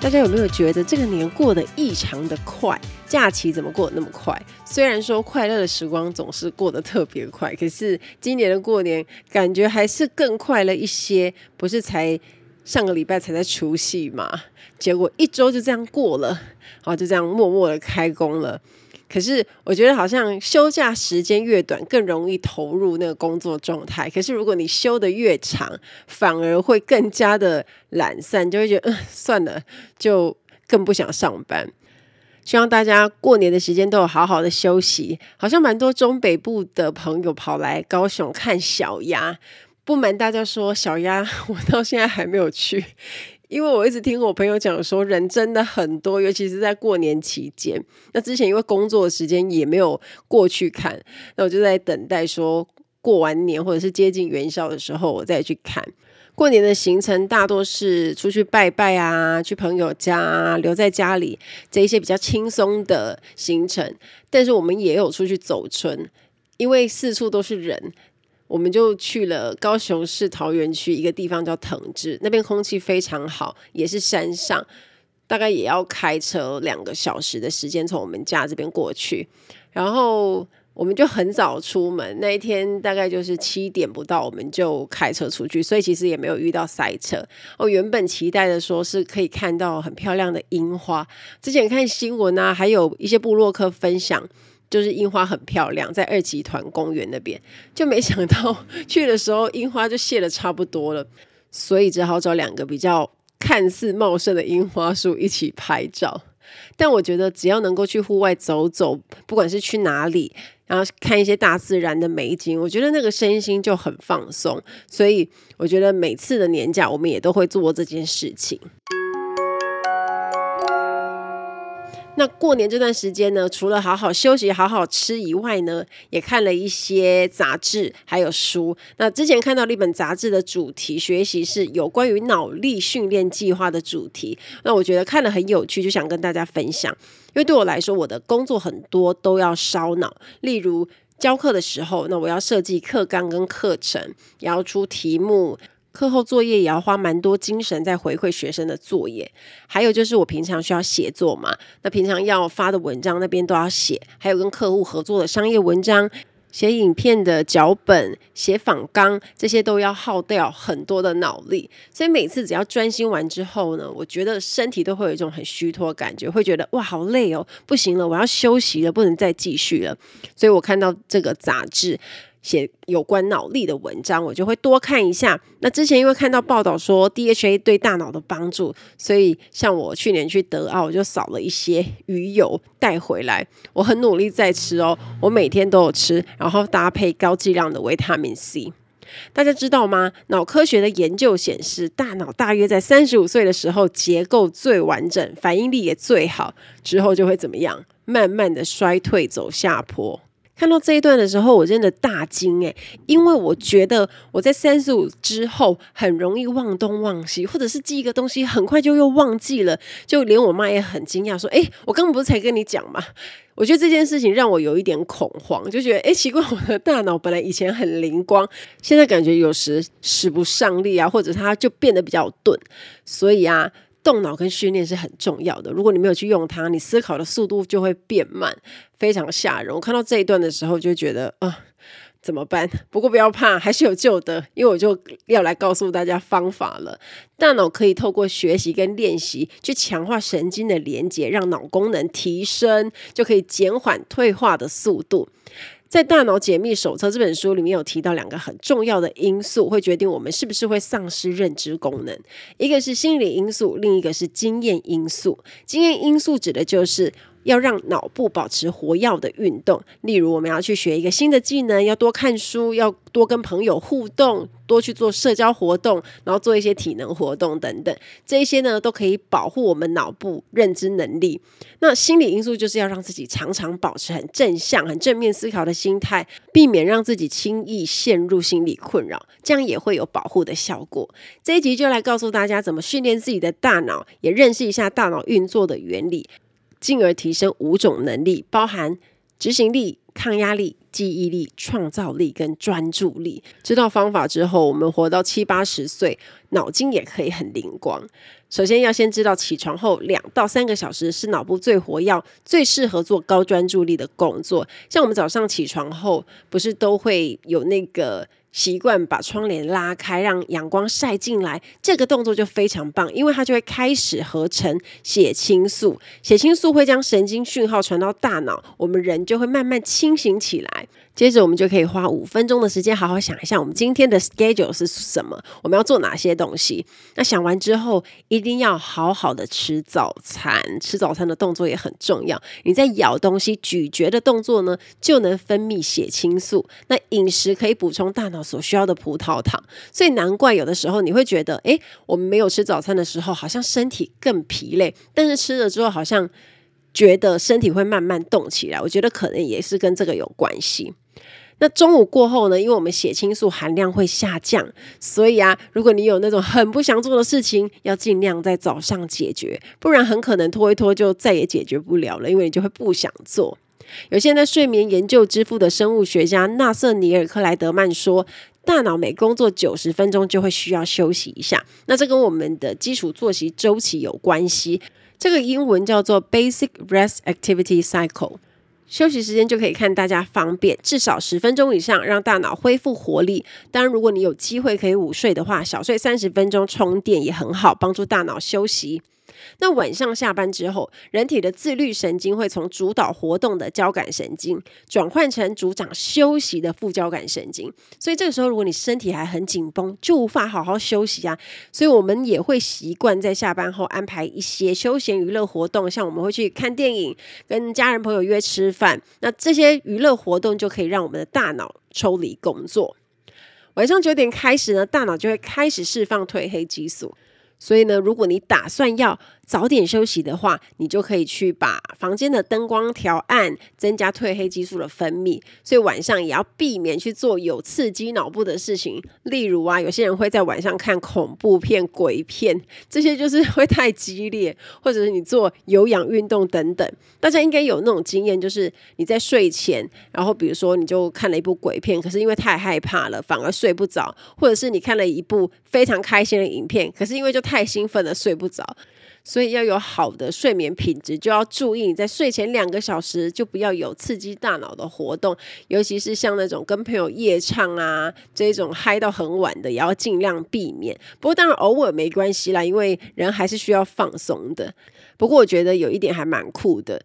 大家有没有觉得这个年过得异常的快？假期怎么过得那么快？虽然说快乐的时光总是过得特别快，可是今年的过年感觉还是更快了一些。不是才上个礼拜才在除夕嘛？结果一周就这样过了，好，就这样默默的开工了。可是我觉得好像休假时间越短，更容易投入那个工作状态。可是如果你休得越长，反而会更加的懒散，就会觉得嗯，算了，就更不想上班。希望大家过年的时间都有好好的休息。好像蛮多中北部的朋友跑来高雄看小鸭。不瞒大家说，小鸭我到现在还没有去，因为我一直听我朋友讲说人真的很多，尤其是在过年期间。那之前因为工作的时间也没有过去看，那我就在等待说过完年或者是接近元宵的时候我再去看。过年的行程大多是出去拜拜啊，去朋友家啊，留在家里这一些比较轻松的行程。但是我们也有出去走春，因为四处都是人，我们就去了高雄市桃园区一个地方叫藤枝，那边空气非常好，也是山上，大概也要开车两个小时的时间从我们家这边过去，然后。我们就很早出门，那一天大概就是七点不到，我们就开车出去，所以其实也没有遇到塞车。我原本期待的说是可以看到很漂亮的樱花，之前看新闻啊，还有一些部落客分享，就是樱花很漂亮，在二集团公园那边，就没想到 去的时候樱花就谢得差不多了，所以只好找两个比较看似茂盛的樱花树一起拍照。但我觉得只要能够去户外走走，不管是去哪里。然后看一些大自然的美景，我觉得那个身心就很放松，所以我觉得每次的年假我们也都会做这件事情。那过年这段时间呢，除了好好休息、好好吃以外呢，也看了一些杂志还有书。那之前看到了一本杂志的主题学习是有关于脑力训练计划的主题，那我觉得看了很有趣，就想跟大家分享。因为对我来说，我的工作很多都要烧脑，例如教课的时候，那我要设计课纲跟课程，也要出题目。课后作业也要花蛮多精神在回馈学生的作业，还有就是我平常需要写作嘛，那平常要发的文章那边都要写，还有跟客户合作的商业文章、写影片的脚本、写访纲，这些都要耗掉很多的脑力。所以每次只要专心完之后呢，我觉得身体都会有一种很虚脱感觉，会觉得哇好累哦，不行了，我要休息了，不能再继续了。所以我看到这个杂志。写有关脑力的文章，我就会多看一下。那之前因为看到报道说 DHA 对大脑的帮助，所以像我去年去德奥，我就扫了一些鱼油带回来。我很努力在吃哦，我每天都有吃，然后搭配高剂量的维他命 C。大家知道吗？脑科学的研究显示，大脑大约在三十五岁的时候结构最完整，反应力也最好，之后就会怎么样？慢慢的衰退，走下坡。看到这一段的时候，我真的大惊诶，因为我觉得我在三十五之后很容易忘东忘西，或者是记一个东西很快就又忘记了，就连我妈也很惊讶，说：“诶，我刚刚不是才跟你讲吗？”我觉得这件事情让我有一点恐慌，就觉得诶，奇怪，我的大脑本来以前很灵光，现在感觉有时使不上力啊，或者它就变得比较钝，所以啊。动脑跟训练是很重要的。如果你没有去用它，你思考的速度就会变慢，非常吓人。我看到这一段的时候，就觉得啊、怎么办？不过不要怕，还是有救的。因为我就要来告诉大家方法了。大脑可以透过学习跟练习，去强化神经的连接，让脑功能提升，就可以减缓退化的速度。在《大脑解密手册》这本书里面有提到两个很重要的因素，会决定我们是不是会丧失认知功能。一个是心理因素，另一个是经验因素。经验因素指的就是要让脑部保持活跃的运动，例如我们要去学一个新的技能，要多看书，要多跟朋友互动，多去做社交活动，然后做一些体能活动等等，这些呢都可以保护我们脑部认知能力。那心理因素就是要让自己常常保持很正向、很正面思考的心态，避免让自己轻易陷入心理困扰，这样也会有保护的效果。这一集就来告诉大家怎么训练自己的大脑，也认识一下大脑运作的原理，进而提升五种能力，包含执行力、抗压力、记忆力、创造力跟专注力。知道方法之后，我们活到七八十岁，脑筋也可以很灵光。首先要先知道，起床后两到三个小时是脑部最活跃、最适合做高专注力的工作。像我们早上起床后，不是都会有那个习惯把窗帘拉开，让阳光晒进来，这个动作就非常棒，因为它就会开始合成血清素，血清素会将神经讯号传到大脑，我们人就会慢慢清醒起来。接着我们就可以花五分钟的时间，好好想一下我们今天的 schedule 是什么，我们要做哪些东西。那想完之后，一定要好好的吃早餐。吃早餐的动作也很重要。你在咬东西、咀嚼的动作呢，就能分泌血清素。那饮食可以补充大脑所需要的葡萄糖。所以难怪有的时候你会觉得，诶，我们没有吃早餐的时候，好像身体更疲累，但是吃了之后，好像觉得身体会慢慢动起来。我觉得可能也是跟这个有关系。那中午过后呢，因为我们血清素含量会下降，所以啊，如果你有那种很不想做的事情，要尽量在早上解决，不然很可能拖一拖就再也解决不了了，因为你就会不想做。有现在睡眠研究之父的生物学家纳瑟尼尔克莱德曼说，大脑每工作九十分钟就会需要休息一下，那这跟我们的基础作息周期有关系，这个英文叫做 Basic Rest Activity Cycle。休息时间就可以看大家方便，至少十分钟以上，让大脑恢复活力。当然，如果你有机会可以午睡的话，小睡三十分钟充电也很好，帮助大脑休息。那晚上下班之后，人体的自律神经会从主导活动的交感神经转换成主掌休息的副交感神经，所以这个时候，如果你身体还很紧绷，就无法好好休息啊。所以我们也会习惯在下班后安排一些休闲娱乐活动，像我们会去看电影、跟家人朋友约吃饭。那这些娱乐活动就可以让我们的大脑抽离工作。晚上九点开始呢，大脑就会开始释放褪黑激素。所以呢，如果你打算要早点休息的话，你就可以去把房间的灯光调暗，增加褪黑激素的分泌。所以晚上也要避免去做有刺激脑部的事情，例如啊，有些人会在晚上看恐怖片、鬼片，这些就是 会太激烈，或者是你做有氧运动等等。大家应该有那种经验，就是你在睡前，然后比如说你就看了一部鬼片，可是因为太害怕了，反而睡不着；或者是你看了一部非常开心的影片，可是因为就太兴奋了，睡不着。所以要有好的睡眠品质，就要注意你在睡前两个小时就不要有刺激大脑的活动，尤其是像那种跟朋友夜唱啊这种嗨到很晚的，也要尽量避免。不过当然偶尔没关系啦，因为人还是需要放松的。不过我觉得有一点还蛮酷的。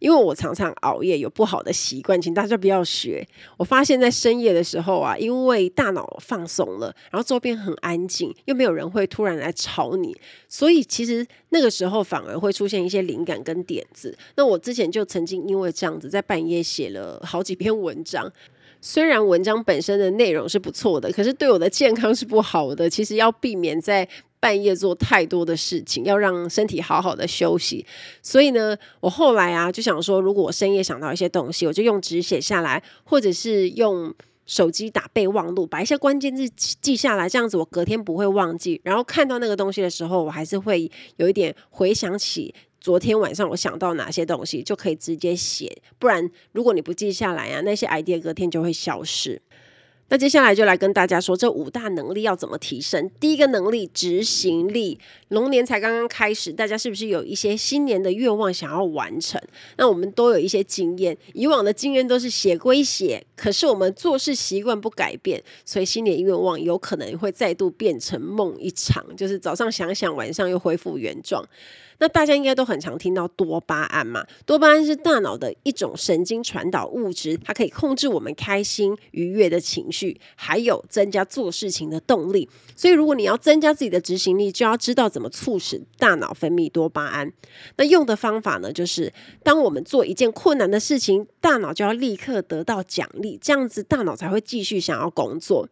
因为我常常熬夜，有不好的习惯，请大家不要学。我发现，在深夜的时候啊，因为大脑放松了，然后周边很安静，又没有人会突然来吵你，所以其实那个时候反而会出现一些灵感跟点子。那我之前就曾经因为这样子，在半夜写了好几篇文章。虽然文章本身的内容是不错的，可是对我的健康是不好的。其实要避免在半夜做太多的事情，要让身体好好的休息。所以呢，我后来啊就想说，如果我深夜想到一些东西，我就用纸写下来，或者是用手机打备忘录，把一些关键字记下来，这样子我隔天不会忘记。然后看到那个东西的时候，我还是会有一点回想起。昨天晚上我想到哪些东西，就可以直接写，不然如果你不记下来啊，那些 idea 隔天就会消失。那接下来就来跟大家说，这五大能力要怎么提升？第一个能力，执行力。龙年才刚刚开始，大家是不是有一些新年的愿望想要完成？那我们都有一些经验，以往的经验都是写归写，可是我们做事习惯不改变，所以新年愿望有可能会再度变成梦一场，就是早上想想，晚上又恢复原状。那大家应该都很常听到多巴胺嘛？多巴胺是大脑的一种神经传导物质，它可以控制我们开心愉悦的情绪还有增加做事情的动力。所以，如果你要增加自己的执行力，就要知道怎么促使大脑分泌多巴胺。那用的方法呢，就是当我们做一件困难的事情，大脑就要立刻得到奖励，这样子大脑才会继续想要工作。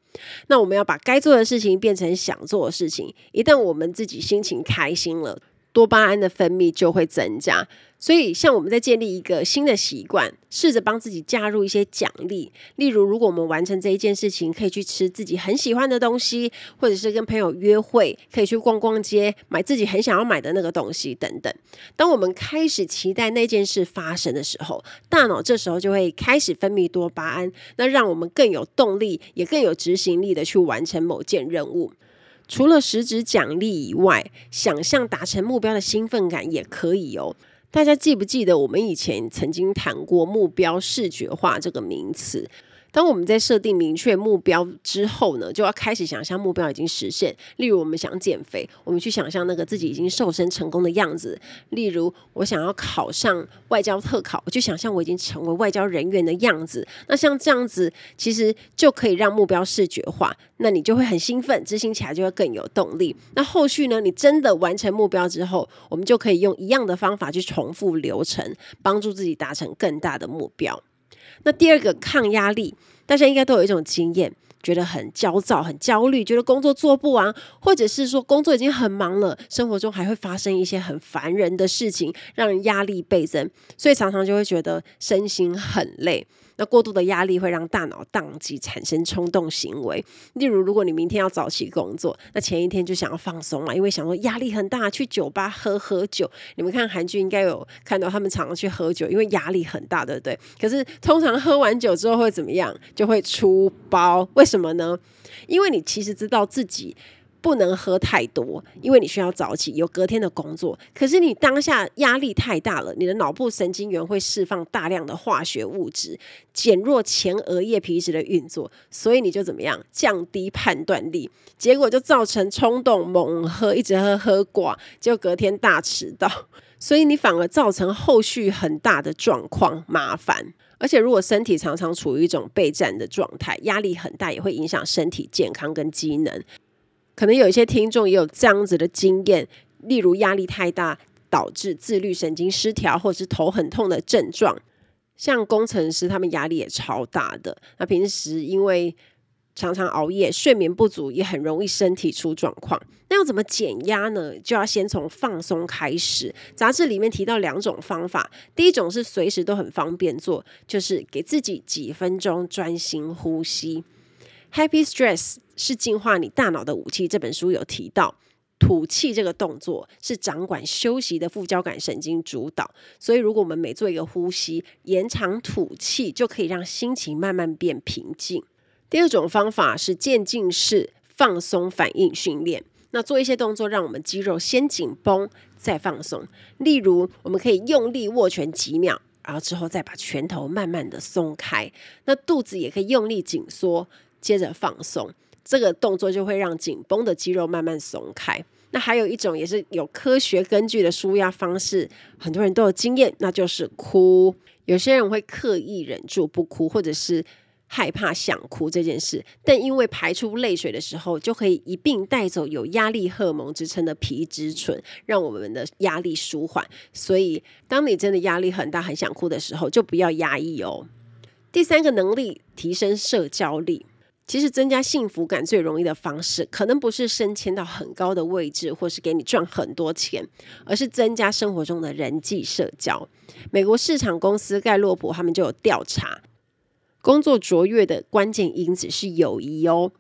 那我们要把该做的事情变成想做的事情，一旦我们自己心情开心了。多巴胺的分泌就会增加，所以像我们在建立一个新的习惯，试着帮自己加入一些奖励，例如如果我们完成这一件事情，可以去吃自己很喜欢的东西，或者是跟朋友约会，可以去逛逛街，买自己很想要买的那个东西等等。当我们开始期待那件事发生的时候，大脑这时候就会开始分泌多巴胺，那让我们更有动力，也更有执行力的去完成某件任务。除了实质奖励以外，想象达成目标的兴奋感也可以哦。大家记不记得我们以前曾经谈过目标视觉化这个名词？当我们在设定明确目标之后呢，就要开始想象目标已经实现。例如，我们想减肥，我们去想象那个自己已经瘦身成功的样子；例如，我想要考上外交特考，我就想象我已经成为外交人员的样子。那像这样子，其实就可以让目标视觉化，那你就会很兴奋，执行起来就会更有动力。那后续呢，你真的完成目标之后，我们就可以用一样的方法去重复流程，帮助自己达成更大的目标。那第二个抗压力，大家应该都有一种经验，觉得很焦躁、很焦虑，觉得工作做不完，或者是说工作已经很忙了，生活中还会发生一些很烦人的事情，让人压力倍增，所以常常就会觉得身心很累。那过度的压力会让大脑宕机，产生冲动行为。例如，如果你明天要早起工作，那前一天就想要放松嘛，因为想说压力很大，去酒吧喝喝酒。你们看韩剧应该有看到他们常常去喝酒，因为压力很大，对不对？可是通常喝完酒之后会怎么样？就会出包。为什么呢？因为你其实知道自己。不能喝太多，因为你需要早起，有隔天的工作。可是你当下压力太大了，你的脑部神经元会释放大量的化学物质，减弱前额叶皮质的运作，所以你就怎么样？降低判断力，结果就造成冲动猛喝，一直喝喝挂，结果隔天大迟到。所以你反而造成后续很大的状况麻烦。而且如果身体常常处于一种备战的状态，压力很大，也会影响身体健康跟机能。可能有一些听众也有这样子的经验，例如压力太大导致自律神经失调，或者是头很痛的症状。像工程师，他们压力也超大的。那平时因为常常熬夜，睡眠不足，也很容易身体出状况。那要怎么减压呢？就要先从放松开始。杂志里面提到两种方法，第一种是随时都很方便做，就是给自己几分钟专心呼吸。Happy Stress 是净化你大脑的武器。这本书有提到，吐气这个动作是掌管休息的副交感神经主导。所以，如果我们每做一个呼吸，延长吐气，就可以让心情慢慢变平静。第二种方法是渐进式放松反应训练。那做一些动作，让我们肌肉先紧绷，再放松。例如，我们可以用力握拳几秒，然后之后再把拳头慢慢的松开。那肚子也可以用力紧缩。接着放松，这个动作就会让紧绷的肌肉慢慢松开。那还有一种也是有科学根据的舒压方式，很多人都有经验，那就是哭。有些人会刻意忍住不哭，或者是害怕想哭这件事，但因为排出泪水的时候，就可以一并带走有压力荷尔蒙支撑的皮质醇，让我们的压力舒缓。所以，当你真的压力很大、很想哭的时候，就不要压抑哦。第三个能力，提升社交力。其实增加幸福感最容易的方式，可能不是升迁到很高的位置，或是给你赚很多钱，而是增加生活中的人际社交。美国市场公司盖洛普他们就有调查，工作卓越的关键因子是友谊哦。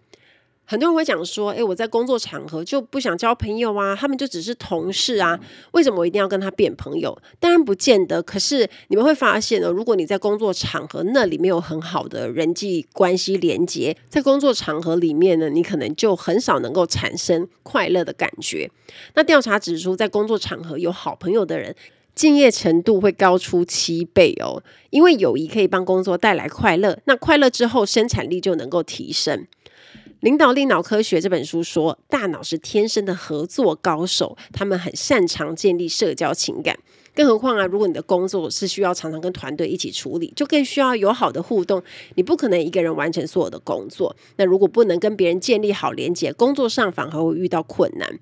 很多人会讲说，诶，我在工作场合就不想交朋友啊，他们就只是同事啊，为什么我一定要跟他变朋友？当然不见得。可是你们会发现呢，如果你在工作场合那里没有很好的人际关系连接，在工作场合里面呢，你可能就很少能够产生快乐的感觉。那调查指出，在工作场合有好朋友的人，敬业程度会高出七倍哦，因为友谊可以帮工作带来快乐，那快乐之后生产力就能够提升。领导力脑科学这本书说，大脑是天生的合作高手，他们很擅长建立社交情感。更何况啊，如果你的工作是需要常常跟团队一起处理，就更需要友好的互动。你不可能一个人完成所有的工作。那如果不能跟别人建立好连接，工作上反而会遇到困难。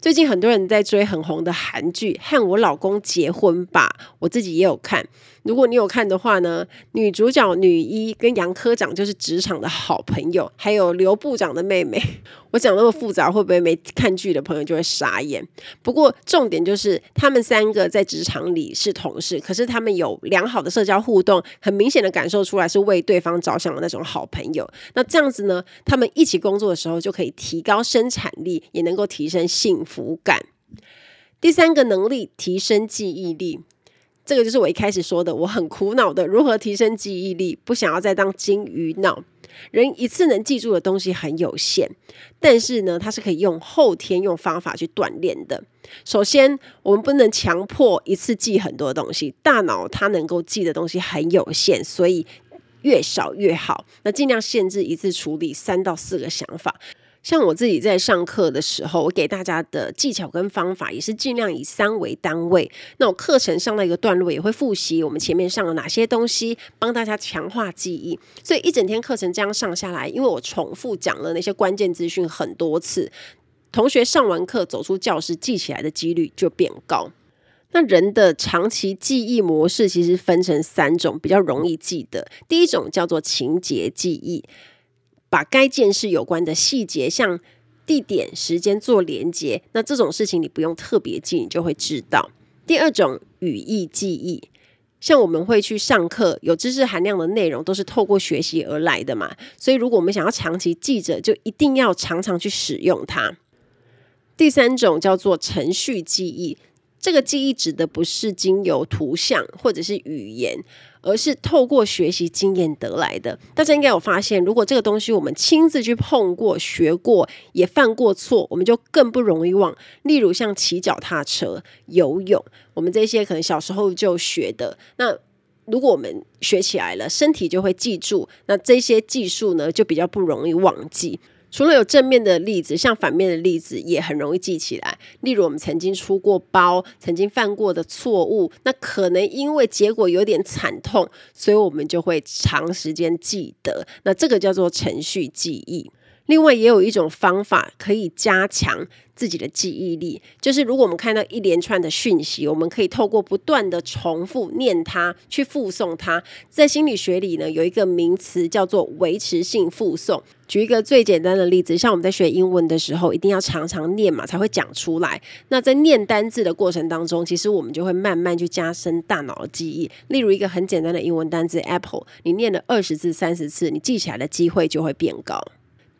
最近很多人在追很红的韩剧《和我老公结婚吧》，我自己也有看。如果你有看的话呢，女主角女一跟杨科长就是职场的好朋友，还有刘部长的妹妹。我讲那么复杂，会不会没看剧的朋友就会傻眼？不过重点就是他们三个在职场里是同事，可是他们有良好的社交互动，很明显的感受出来是为对方着想的那种好朋友。那这样子呢，他们一起工作的时候就可以提高生产力，也能够提升幸福感。第三个能力，提升记忆力。这个就是我一开始说的，我很苦恼的如何提升记忆力，不想要再当金鱼脑。人一次能记住的东西很有限，但是呢，它是可以用后天用方法去锻炼的。首先，我们不能强迫一次记很多东西，大脑它能够记的东西很有限，所以越少越好。那尽量限制一次处理三到四个想法。像我自己在上课的时候，我给大家的技巧跟方法也是尽量以三为单位。那我课程上到一个段落也会复习我们前面上了哪些东西，帮大家强化记忆。所以一整天课程这样上下来，因为我重复讲了那些关键资讯很多次，同学上完课走出教室记起来的几率就变高。那人的长期记忆模式其实分成三种，比较容易记得。第一种叫做情节记忆。把该件事有关的细节，像地点、时间做连结，那这种事情你不用特别记，你就会知道。第二种语义记忆，像我们会去上课，有知识含量的内容都是透过学习而来的嘛，所以如果我们想要长期记着，就一定要常常去使用它。第三种叫做程序记忆。这个记忆指的不是经由图像或者是语言，而是透过学习经验得来的。大家应该有发现，如果这个东西我们亲自去碰过、学过，也犯过错，我们就更不容易忘。例如像骑脚踏车、游泳，我们这些可能小时候就学的。那如果我们学起来了，身体就会记住，那这些技术呢，就比较不容易忘记。除了有正面的例子，像反面的例子也很容易记起来。例如，我们曾经出过包，曾经犯过的错误，那可能因为结果有点惨痛，所以我们就会长时间记得。那这个叫做程序记忆。另外，也有一种方法可以加强自己的记忆力，就是如果我们看到一连串的讯息，我们可以透过不断的重复念它，去复诵它。在心理学里呢，有一个名词叫做维持性复诵。举一个最简单的例子，像我们在学英文的时候，一定要常常念嘛，才会讲出来。那在念单字的过程当中，其实我们就会慢慢去加深大脑的记忆。例如一个很简单的英文单字 apple，你念了二十次、三十次，你记起来的机会就会变高。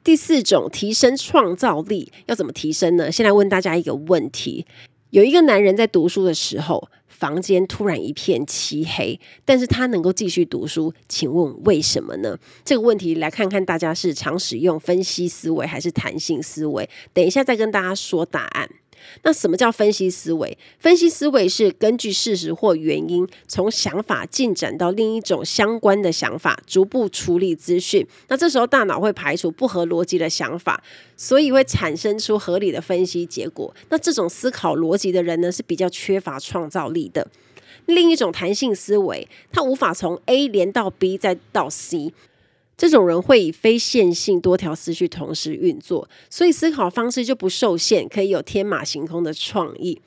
第四种提升创造力要怎么提升呢？先来问大家一个问题：有一个男人在读书的时候，房间突然一片漆黑，但是他能够继续读书，请问为什么呢？这个问题来看看大家是常使用分析思维还是弹性思维？等一下再跟大家说答案。那什么叫分析思维？分析思维是根据事实或原因，从想法进展到另一种相关的想法，逐步处理资讯。那这时候大脑会排除不合逻辑的想法，所以会产生出合理的分析结果。那这种思考逻辑的人呢，是比较缺乏创造力的。另一种弹性思维，它无法从 A 连到 B 再到 C。这种人会以非线性多条思绪同时运作，所以思考方式就不受限，可以有天马行空的创意。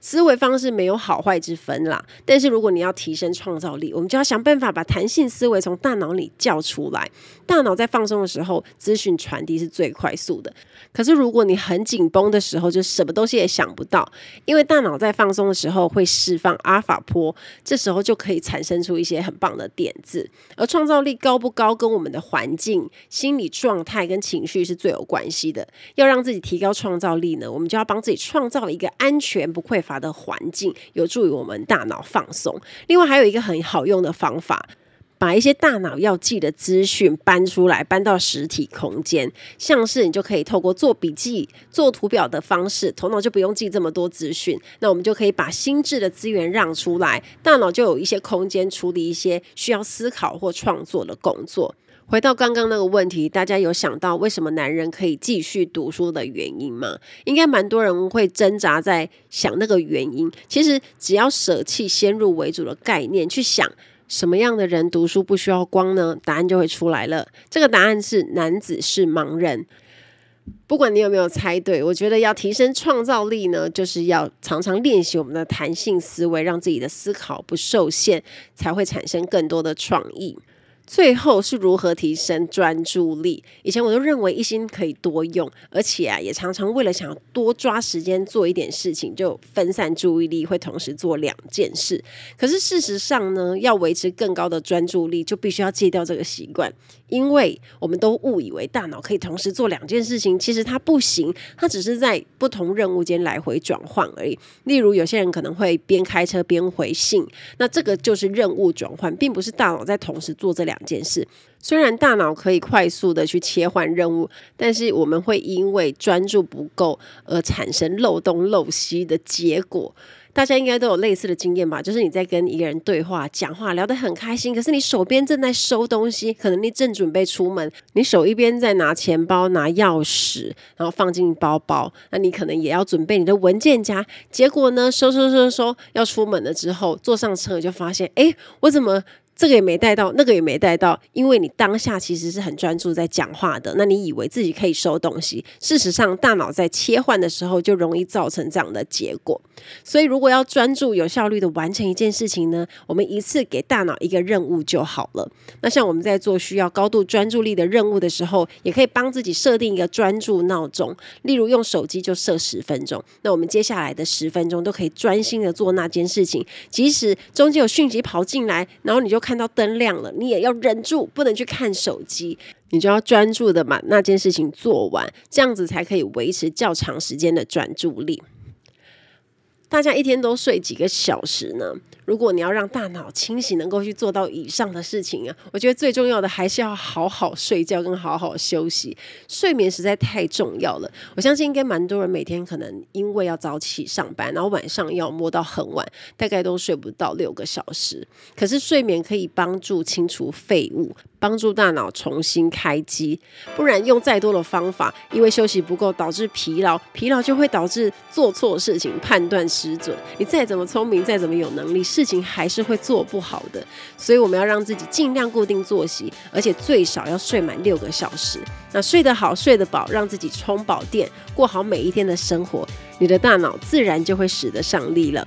思维方式没有好坏之分啦，但是如果你要提升创造力，我们就要想办法把弹性思维从大脑里叫出来。大脑在放松的时候，资讯传递是最快速的。可是如果你很紧绷的时候，就什么东西也想不到，因为大脑在放松的时候会释放阿法波，这时候就可以产生出一些很棒的点子。而创造力高不高，跟我们的环境、心理状态跟情绪是最有关系的。要让自己提高创造力呢，我们就要帮自己创造一个安全不匮乏乏的环境，有助于我们大脑放松。另外还有一个很好用的方法。把一些大脑要记的资讯搬出来，搬到实体空间，像是你就可以透过做笔记、做图表的方式，头脑就不用记这么多资讯。那我们就可以把心智的资源让出来，大脑就有一些空间处理一些需要思考或创作的工作。回到刚刚那个问题，大家有想到为什么男人可以继续读书的原因吗？应该蛮多人会挣扎在想那个原因。其实只要舍弃先入为主的概念，去想什么样的人读书不需要光呢？答案就会出来了。这个答案是男子是盲人。不管你有没有猜对，我觉得要提升创造力呢，就是要常常练习我们的弹性思维，让自己的思考不受限，才会产生更多的创意。最后是如何提升专注力？以前我都认为一心可以多用，而且啊，也常常为了想要多抓时间做一点事情，就分散注意力，会同时做两件事。可是事实上呢，要维持更高的专注力，就必须要戒掉这个习惯，因为我们都误以为大脑可以同时做两件事情，其实它不行，它只是在不同任务间来回转换而已。例如，有些人可能会边开车边回信，那这个就是任务转换，并不是大脑在同时做这两。件事，虽然大脑可以快速的去切换任务，但是我们会因为专注不够而产生漏洞漏西的结果。大家应该都有类似的经验吧？就是你在跟一个人对话、讲话，聊得很开心，可是你手边正在收东西，可能你正准备出门，你手一边在拿钱包、拿钥匙，然后放进包包，那你可能也要准备你的文件夹。结果呢，收收收收，要出门了之后，坐上车就发现，哎，我怎么？这个也没带到，那个也没带到，因为你当下其实是很专注在讲话的，那你以为自己可以收东西，事实上大脑在切换的时候就容易造成这样的结果。所以如果要专注有效率的完成一件事情呢，我们一次给大脑一个任务就好了。那像我们在做需要高度专注力的任务的时候，也可以帮自己设定一个专注闹钟，例如用手机就设十分钟，那我们接下来的十分钟都可以专心的做那件事情，即使中间有讯息跑进来，然后你就。看到灯亮了，你也要忍住，不能去看手机，你就要专注的把那件事情做完，这样子才可以维持较长时间的专注力。大家一天都睡几个小时呢？如果你要让大脑清醒，能够去做到以上的事情啊，我觉得最重要的还是要好好睡觉跟好好休息。睡眠实在太重要了。我相信应该蛮多人每天可能因为要早起上班，然后晚上要摸到很晚，大概都睡不到六个小时。可是睡眠可以帮助清除废物，帮助大脑重新开机。不然用再多的方法，因为休息不够导致疲劳，疲劳就会导致做错事情、判断失准。你再怎么聪明，再怎么有能力。事情还是会做不好的，所以我们要让自己尽量固定作息，而且最少要睡满六个小时。那睡得好、睡得饱，让自己充饱电，过好每一天的生活，你的大脑自然就会使得上力了。